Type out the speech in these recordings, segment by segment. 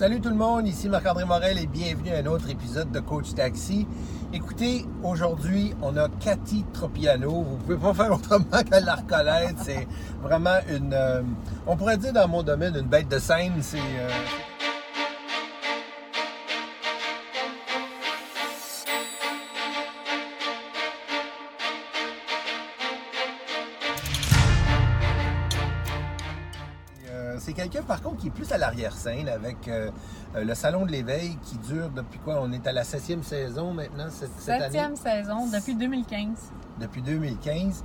Salut tout le monde, ici Marc-André Morel et bienvenue à un autre épisode de Coach Taxi. Écoutez, aujourd'hui, on a Cathy Tropiano. Vous pouvez pas faire autrement que la reconnaître. C'est vraiment une, euh, on pourrait dire dans mon domaine, une bête de scène. C'est... euh, C'est quelqu'un, par contre, qui est plus à l'arrière-scène avec euh, euh, le Salon de l'éveil qui dure depuis quoi? On est à la septième saison maintenant, cette, cette année? Septième saison depuis 2015. Depuis 2015.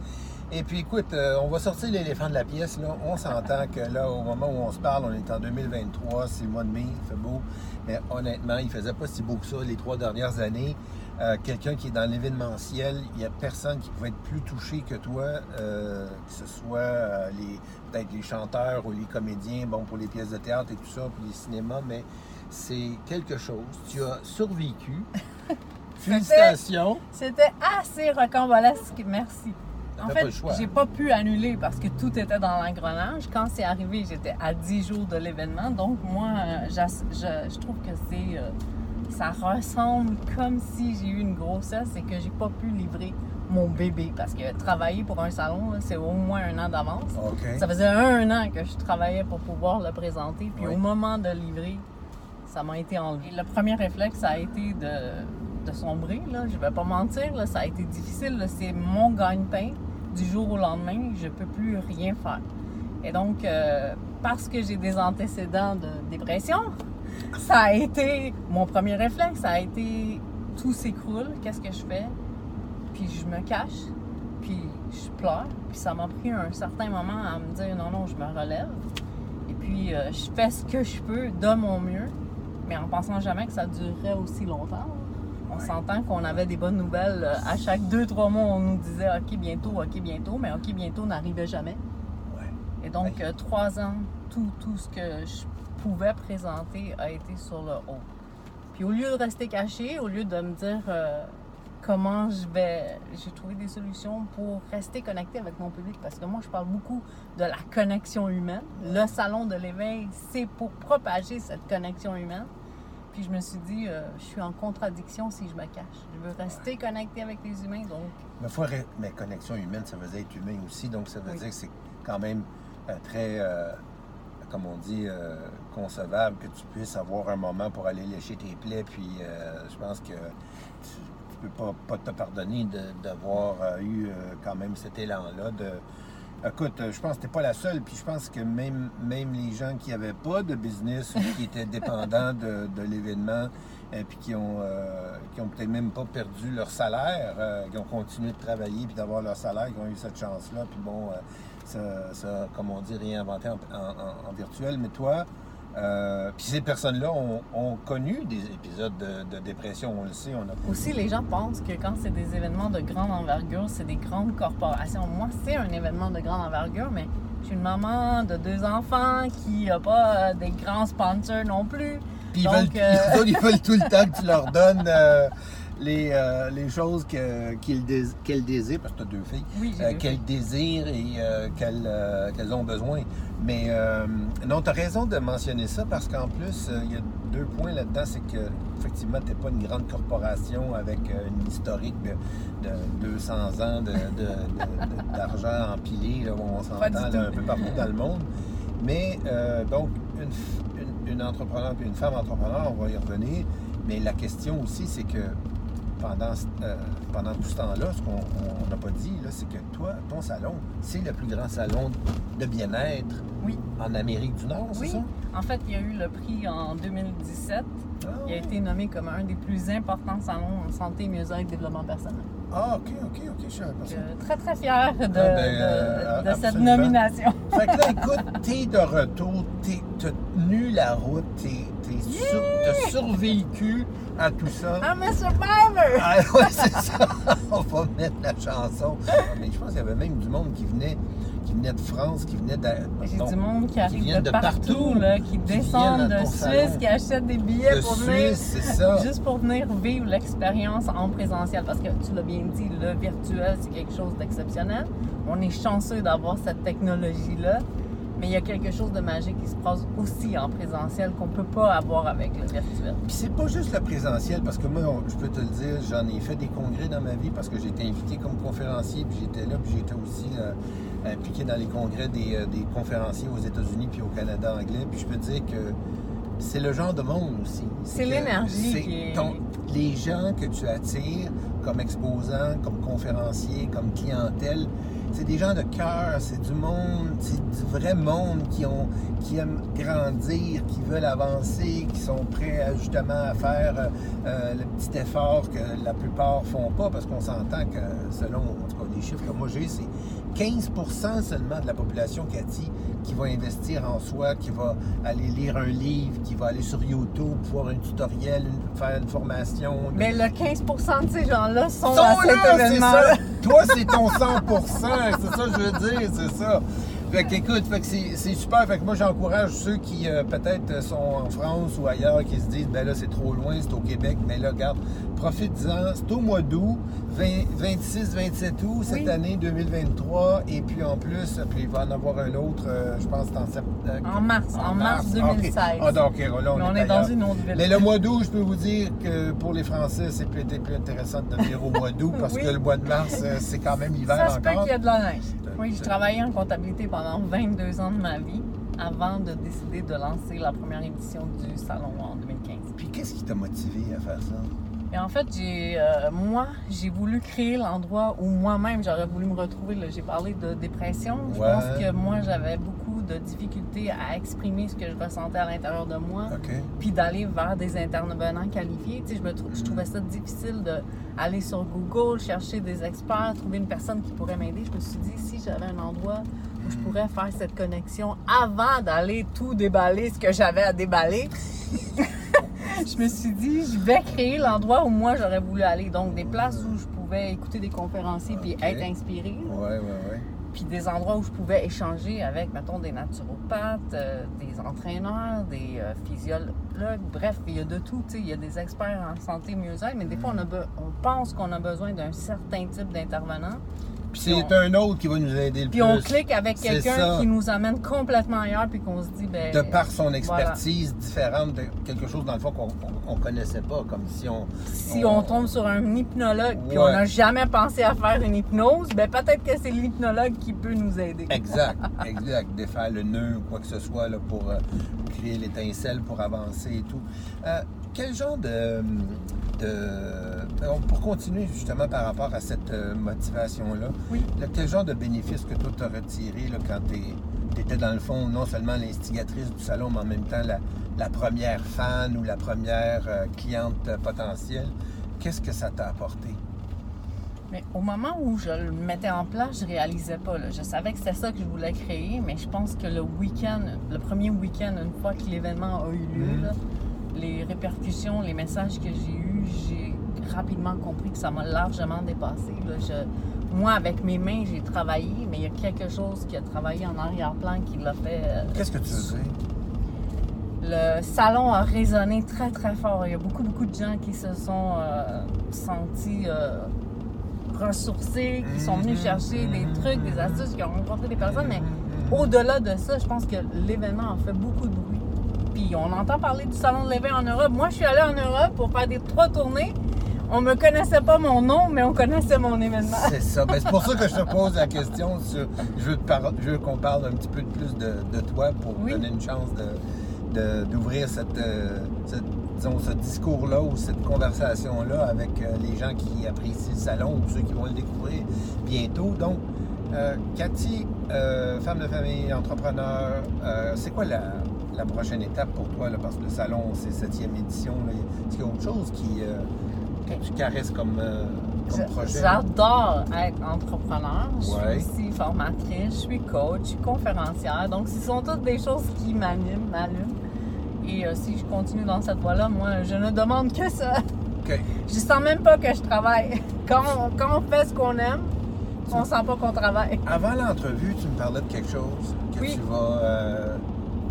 Et puis, écoute, euh, on va sortir l'éléphant de la pièce. Là. On s'entend que là, au moment où on se parle, on est en 2023, c'est le mois de mai, il fait beau. Mais honnêtement, il faisait pas si beau que ça les trois dernières années. Euh, Quelqu'un qui est dans l'événementiel, il n'y a personne qui pouvait être plus touché que toi, euh, que ce soit euh, les peut-être les chanteurs ou les comédiens, bon, pour les pièces de théâtre et tout ça, puis les cinémas, mais c'est quelque chose. Tu as survécu. Félicitations. C'était assez rocambolesque, merci. En fait, j'ai pas pu annuler parce que tout était dans l'engrenage. Quand c'est arrivé, j'étais à 10 jours de l'événement. Donc, moi, je, je trouve que c'est. euh, ça ressemble comme si j'ai eu une grossesse et que j'ai pas pu livrer mon bébé. Parce que travailler pour un salon, c'est au moins un an d'avance. Ça faisait un an que je travaillais pour pouvoir le présenter. Puis Oui. au moment de livrer, ça m'a été enlevé. Le premier réflexe, ça a été de, de sombrer. Là. Je vais pas mentir, là, ça a été difficile. C'est mon gagne-pain. Du jour au lendemain, je peux plus rien faire. Et donc, euh, parce que j'ai des antécédents de dépression, ça a été mon premier réflexe. Ça a été tout s'écroule. Qu'est-ce que je fais? Puis je me cache, puis je pleure. Puis ça m'a pris un certain moment à me dire non, non, je me relève. Et puis euh, je fais ce que je peux de mon mieux, mais en pensant jamais que ça durerait aussi longtemps. On s'entend qu'on avait des bonnes nouvelles. euh, À chaque deux, trois mois, on nous disait OK, bientôt, OK, bientôt, mais OK, bientôt n'arrivait jamais. Ouais. Et donc, Ouais. euh, trois ans, tout, tout ce que je pouvais présenter a été sur le haut. Puis au lieu de rester caché, au lieu de me dire euh, comment je vais, j'ai trouvé des solutions pour rester connecté avec mon public parce que moi, je parle beaucoup de la connexion humaine. Le salon de l'éveil, c'est pour propager cette connexion humaine. Puis je me suis dit, euh, je suis en contradiction si je me cache. Je veux rester connecté avec les humains, donc Mais, faut arrêter- mais connexion humaine, ça veut dire être humain aussi. Donc, ça veut Oui. dire que c'est quand même euh, très, euh, comme on dit, concevable que tu puisses avoir un moment pour aller lécher tes plaies. Puis, euh, je pense que tu, tu peux pas, pas te pardonner d'avoir eu quand même cet élan-là de. Écoute, euh, je pense que t'es pas la seule, puis je pense que même, même les gens qui n'avaient pas de business ou qui étaient dépendants de, l'événement, et puis qui ont, euh, qui ont peut-être même pas perdu leur salaire, euh, qui ont continué de travailler puis d'avoir leur salaire, qui ont eu cette chance-là, puis bon, euh, ça, ça, comme on dit, réinventé en, en- en- en virtuel. Mais toi, euh, puis ces personnes-là ont, ont connu des épisodes de, de dépression, on le sait, on a Aussi, les gens pensent que quand c'est des événements de grande envergure, c'est des grandes corporations. Moi, c'est un événement de grande envergure, mais je suis une maman de deux enfants qui n'a pas des grands sponsors non plus. Puis ils Donc, veulent, euh, ils veulent- ils veulent tout le temps que tu leur donnes euh, les, euh, les choses dés- qu'elles désirent, parce que tu as deux filles, Oui, euh, qu'elles désirent et euh, qu'elles euh, qu'elles ont besoin. Mais euh, non, tu as raison de mentionner ça parce qu'en plus, il y a deux points là-dedans. C'est que effectivement, tu n'es pas une grande corporation avec une historique de, de 200 ans d'argent empilé, là, où on s'entend un peu partout dans le monde. Mais euh, donc, une, une, une entrepreneur puis une femme entrepreneur, on va y revenir. Mais la question aussi, c'est que pendant, euh, pendant tout ce temps-là, ce qu'on on n'a pas dit, c'est que toi, ton salon, c'est le plus grand salon de bien-être Oui. en Amérique du Nord, c'est Oui. ça? En fait, il y a eu le prix en 2017. Ah, Il a été nommé comme un des plus importants salons en santé, mieux-être, développement personnel. Ah, ok, ok, ok, je euh, très, très fière de, ben, de- euh, de cette nomination. Fait que là, écoute, t'es de retour, t'as tenu la route, t'es, t'es sur- t'as survécu à tout ça. I'm a survivor! Ah ouais, c'est ça. On va mettre la chanson. Ah, Mais je pense qu'il y avait même du monde qui venait, qui venait de France, qui venait de. J'ai du monde qui arrive de, de partout, partout, là, qui qui descendent de Suisse, salon. qui achètent des billets de pour venir. Suisse, c'est ça. Juste pour venir vivre l'expérience en présentiel. Parce que tu l'as bien dit, le virtuel, c'est quelque chose d'exceptionnel. On est chanceux d'avoir cette technologie-là. Mais il y a quelque chose de magique qui se passe aussi en présentiel qu'on peut pas avoir avec le virtuel. Puis c'est pas juste le présentiel, parce que moi, on- je peux te le dire, j'en ai fait des congrès dans ma vie parce que j'ai été invité comme conférencier, puis j'étais là, puis j'étais aussi euh, impliqué dans les congrès des, euh, des conférenciers aux États-Unis puis au Canada anglais. Puis je peux te dire que c'est le genre de monde aussi. C'est l'énergie est- les gens que tu attires comme exposants, comme conférenciers, comme clientèle, c'est des gens de cœur, c'est du monde, c'est du vrai monde qui ont qui aiment grandir, qui veulent avancer, qui sont prêts à, justement à faire euh, euh, le petit effort que la plupart font pas, parce qu'on s'entend que selon en tout cas, les chiffres que moi j'ai, c'est 15% seulement de la population, Cathy, qui va investir en soi, qui va aller lire un livre, qui va aller sur YouTube, voir un tutoriel, une- faire une formation. Mais le 15% de ces gens-là sont, Sont à cet là, événement. Toi, c'est ton 100% c'est ça que je veux dire, c'est ça. Fait que, écoute, fait que c'est super. Fait que moi, j'encourage ceux qui euh, peut-être sont en France ou ailleurs, qui se disent, ben là, c'est trop loin, c'est au Québec. Mais là, regarde, profite-en. C'est au mois d'août, 26-27 août, cette Oui. année 2023. Et puis en plus, puis il va en avoir un autre, euh, je pense, en septembre. En mars, en mars 2016. Ah, donc, là, on, est est dans une autre ville. Mais le mois d'août, je peux vous dire que pour les Français, c'est peut-être plus intéressant de venir au mois d'août parce Oui. que le mois de mars, euh, c'est quand même l'hiver Ça se peut encore. qu'il y ait de la neige. Oui, j'ai C'est- travaillé en comptabilité pendant 22 ans de ma vie avant de décider de lancer la première édition du salon en 2015. Puis qu'est-ce qui t'a motivé à faire ça? Et en fait, j'ai, euh, moi, j'ai voulu créer l'endroit où moi-même j'aurais voulu me retrouver. J'ai parlé de dépression. Je pense que moi, j'avais beaucoup de difficultés à exprimer ce que je ressentais à l'intérieur de moi. Puis d'aller vers des intervenants qualifiés. Tu sais, je, me trou- je trouvais ça difficile d'aller sur Google, chercher des experts, trouver une personne qui pourrait m'aider. Je me suis dit, si j'avais un endroit où je pourrais faire cette connexion avant d'aller tout déballer, ce que j'avais à déballer, je me suis dit, je vais créer l'endroit où moi j'aurais voulu aller. Donc, des places où je pouvais écouter des conférenciers puis Ok. être inspirée. Ouais, ouais, ouais. puis des endroits où je pouvais échanger avec, mettons, des naturopathes, euh, des entraîneurs, des euh, physiologues, bref, il y a de tout, il y a des experts en santé mieux-être, mais des fois, on, a on pense qu'on a besoin d'un certain type d'intervenant, Puis Puis c'est on- un autre qui va nous aider le puis plus. on clique avec quelqu'un qui nous amène complètement ailleurs, puis qu'on se dit, ben... De par son expertise différente de quelque chose, dans le fond, qu'on on connaissait pas, comme si on... Si on tombe sur un hypnologue, puis Ouais. on n'a jamais pensé à faire une hypnose, ben peut-être que c'est l'hypnologue qui peut nous aider. Exact, exact. Défaire le nœud ou quoi que ce soit là, pour euh, créer l'étincelle, pour avancer et tout. Euh, quel genre de, de- Pour continuer justement par rapport à cette euh, motivation-là, Oui. là, quel genre de bénéfice que toi t'as retiré là, quand tu étais dans le fond non seulement l'instigatrice du salon, mais en même temps la, la première fan ou la première euh, cliente euh, potentielle? Qu'est-ce que ça t'a apporté? Mais au moment où je le mettais en place, je réalisais pas. là. Je savais que c'était ça que je voulais créer, mais je pense que le week-end, le premier week-end, une fois que l'événement a eu lieu, Mhm. là, les répercussions, les messages que j'ai eus, j'ai rapidement compris que ça m'a largement dépassé. là. Je- moi, avec mes mains, j'ai travaillé, mais il y a quelque chose qui a travaillé en arrière-plan qui l'a fait. euh, Qu'est-ce que tu dire? le salon a résonné très très fort. Il y a beaucoup beaucoup de gens qui se sont euh, sentis euh, ressourcés, qui sont venus Mhm, chercher des mhm, trucs, des astuces, qui ont rencontré des personnes. Mais Mhm. au-delà de ça, je pense que l'événement a fait beaucoup de bruit. Puis on entend parler du salon de l'éveil en Europe. Moi, je suis allée en Europe pour faire des trois tournées. On me connaissait pas mon nom, mais on connaissait mon événement. C'est ça. Ben, c'est pour ça que je te pose la question. sur- je veux, par- qu'on parle un petit peu plus de, de toi pour Oui. donner une chance de- de- d'ouvrir cette, euh, cette- disons, ce discours-là ou cette conversation-là avec euh, les gens qui apprécient le salon ou ceux qui vont le découvrir bientôt. Donc, euh, Cathy, euh, femme de famille, entrepreneur, c'est quoi la, la prochaine étape pour toi? Là, parce que le salon, c'est septième édition. Est-ce qu'il y a autre chose qui, euh, que tu caresses comme, euh, comme projet? J'adore être entrepreneur. Je Ouais. suis aussi formatrice, je suis coach, je suis conférencière. Donc, ce sont toutes des choses qui m'animent, m'allument. Et euh, si je continue dans cette voie-là, moi, je ne demande que ça. OK. Je sens même pas que je travaille. Quand on, quand on fait ce qu'on aime, on sent pas qu'on travaille. Avant l'entrevue, tu me parlais de quelque chose que Oui. tu vas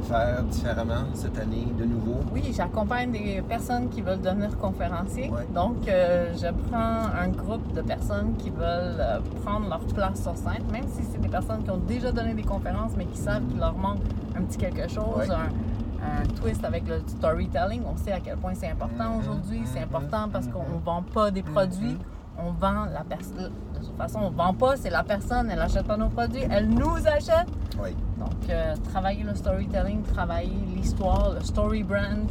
faire différemment cette année de nouveau? Oui, j'accompagne des personnes qui veulent devenir conférenciers. Ouais. Donc, euh, je prends un groupe de personnes qui veulent euh, prendre leur place sur scène, même si c'est des personnes qui ont déjà donné des conférences, mais qui savent qu'il leur manque un petit quelque chose, Ouais. un, un twist avec le storytelling. On sait à quel point c'est important Mhm, aujourd'hui. C'est mhm, important parce qu'on mhm. ne vend pas des produits, on vend la personne. De toute façon, on ne vend pas, c'est la personne, elle n'achète pas nos produits, elle nous achète. Oui. Donc, euh, travailler le storytelling, travailler l'histoire, le story brand,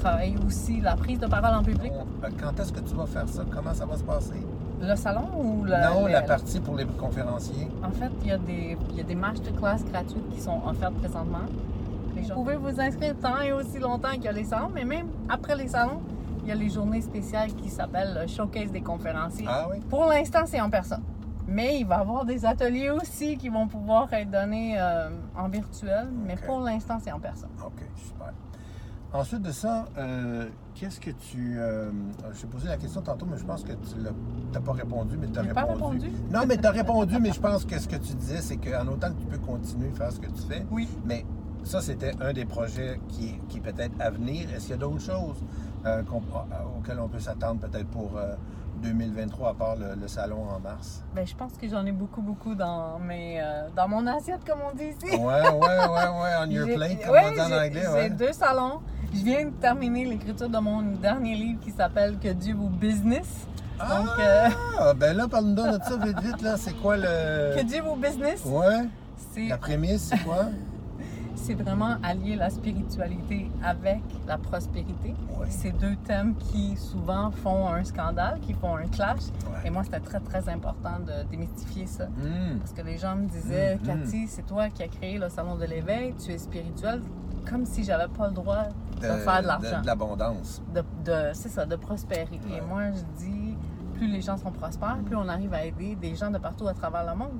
travailler aussi la prise de parole en public. Bon, euh, quand est-ce que tu vas faire ça? Comment ça va se passer? Le salon ou le. non, la partie pour les conférenciers. En fait, il y a des, il y a des masterclass gratuites qui sont offertes présentement. Les gens- Vous pouvez vous inscrire tant et aussi longtemps qu'il y a les salons, mais même après les salons, il y a les journées spéciales qui s'appellent le Showcase des conférenciers. Ah oui? Pour l'instant, c'est en personne. Mais il va y avoir des ateliers aussi qui vont pouvoir être donnés euh, en virtuel, mais pour l'instant, c'est en personne. OK, super. Ensuite de ça, euh, qu'est-ce que tu. euh, je t'ai posé la question tantôt, mais je pense que tu n'as pas répondu, mais tu as J'ai pas répondu. répondu? Non, mais tu as répondu, mais je pense que ce que tu disais, c'est qu'en autant que tu peux continuer à faire ce que tu fais, Oui. mais ça, c'était un des projets qui, qui est peut-être à venir. Est-ce qu'il y a d'autres choses euh, à- auxquelles on peut s'attendre peut-être pour euh, 2023, à part le, le salon en mars? Ben, je pense que j'en ai beaucoup, beaucoup dans, mes, euh, dans mon assiette, comme on dit ici. Ouais, ouais, ouais, ouais, on your plate, comme ouais, on dit en anglais. J'ai Ouais. deux salons. Je viens de terminer l'écriture de mon dernier livre qui s'appelle Que Dieu vous business. Donc, euh, Ah, ben là, parle-nous de ça vite, vite, là. C'est quoi le. Que Dieu vous business, Ouais, la prémisse, c'est quoi? C'est vraiment allier la spiritualité avec la prospérité. Ouais. C'est deux thèmes qui souvent font un scandale, qui font un clash. Ouais. Et moi, c'était très, très important de démystifier ça. Hmm. Parce que les gens me disaient, Mhm. Cathy, c'est toi qui as créé le salon de l'éveil, tu es spirituel, comme si j'avais pas le droit de, faire de l'argent. De, l'abondance. De, de- c'est ça, de prospérer. Ouais. Et moi, je dis, plus les gens sont prospères, plus on arrive à aider des gens de partout à travers le monde.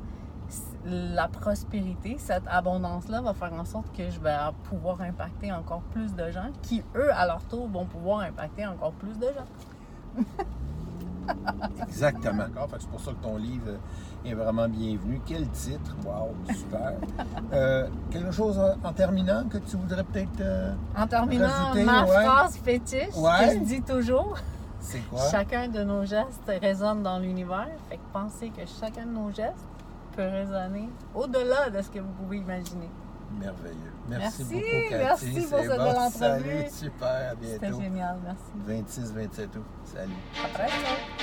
La prospérité, cette abondance-là va faire en sorte que je vais pouvoir impacter encore plus de gens qui, eux, à leur tour, vont pouvoir impacter encore plus de gens. Exactement. C'est pour ça que ton livre est vraiment bienvenu. Quel titre! Wow, super. Euh, quelque chose en, en terminant que tu voudrais peut-être. euh, En terminant, Rajouter, ma ouais. phrase fétiche Ouais. que je dis toujours, c'est quoi? chacun de nos gestes résonne dans l'univers. Fait que pensez que chacun de nos gestes peut résonner au-delà de ce que vous pouvez imaginer. Merveilleux. Merci, Merci, beaucoup, Cathy. merci pour cette bon. belle entrevue. Salut, super. À C'était bientôt. génial, merci. 26-27 août. Salut. Bientôt.